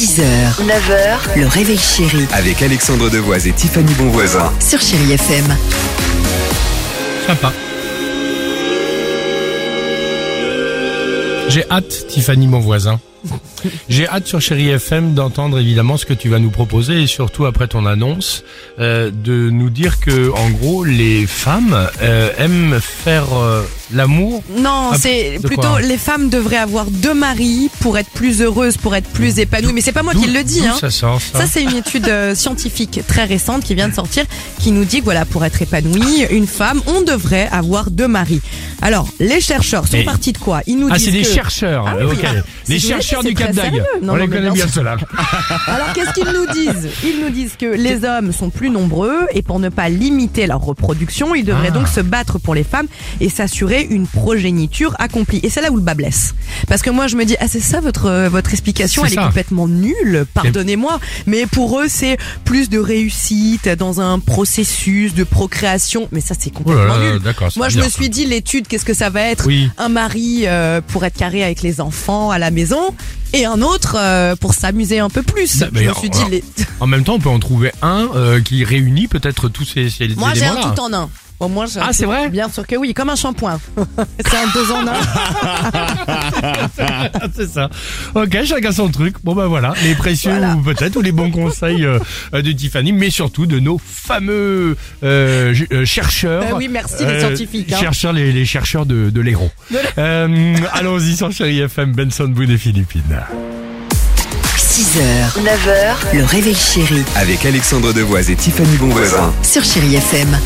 6h, 9h, le réveil chéri Avec Alexandre Devoise et Tiffany Bonvoisin. sur Chérie FM. Sympa. J'ai hâte, Tiffany, mon voisin. J'ai hâte sur Chéri FM d'entendre évidemment ce que tu vas nous proposer et surtout après ton annonce euh, de nous dire que en gros les femmes euh, aiment faire euh, l'amour. Non, Ah, c'est plutôt les femmes devraient avoir deux maris pour être plus heureuses, pour être plus épanouies. Mais c'est pas moi qui le dis. Hein. Ça sort ça. Ça, c'est une étude euh, scientifique très récente qui vient de sortir qui nous dit que voilà, pour être épanouie, une femme, on devrait avoir deux maris. Alors, les chercheurs sont Mais- partis de quoi? Ils nous ah, disent c'est des que- chercheurs. Ah oui, ok. oui. Les chercheurs du Cap d'Agde. sérieux? Non, On les connaît bien ceux-là. Alors qu'est-ce qu'ils nous disent? Ils nous disent que les hommes sont plus nombreux et pour ne pas limiter leur reproduction, ils devraient Ah. donc se battre pour les femmes et s'assurer une progéniture accomplie. Et c'est là où le bas blesse. Parce que moi je me dis ah c'est ça votre euh, votre explication, elle ça. est complètement nulle, pardonnez-moi, mais pour eux c'est plus de réussite dans un processus de procréation, mais ça c'est Oh là complètement là, nul. d'accord. c'est Moi, je me suis dit, l'étude, qu'est-ce que ça va être? Oui. Un mari euh, pour être carré avec les enfants à la maison et un autre euh, pour s'amuser un peu plus. Bah, je me suis dit, alors- les... En même temps, on peut en trouver un euh, qui réunit peut-être tous ces, ces moi j'ai un éléments-là. tout en un. Au moins, j'ai un Ah, c'est vrai Bien sûr que oui, comme un shampoing. c'est un deux en un. c'est ça. Ok, chacun son truc. Bon ben voilà, les précieux ou peut-être ou les bons conseils euh, euh, de Tiffany, mais surtout de nos fameux euh, ju- euh, chercheurs. Ah oui, merci, les scientifiques, hein. Chercheurs, les, les chercheurs de, de l'héros. Euh, Allons-y sur Chéri FM, Benson Boone et Philippines. 6h, 9h, le réveil chéri Avec Alexandre Devoise et Tiffany Bonvoisin. sur Chérie FM.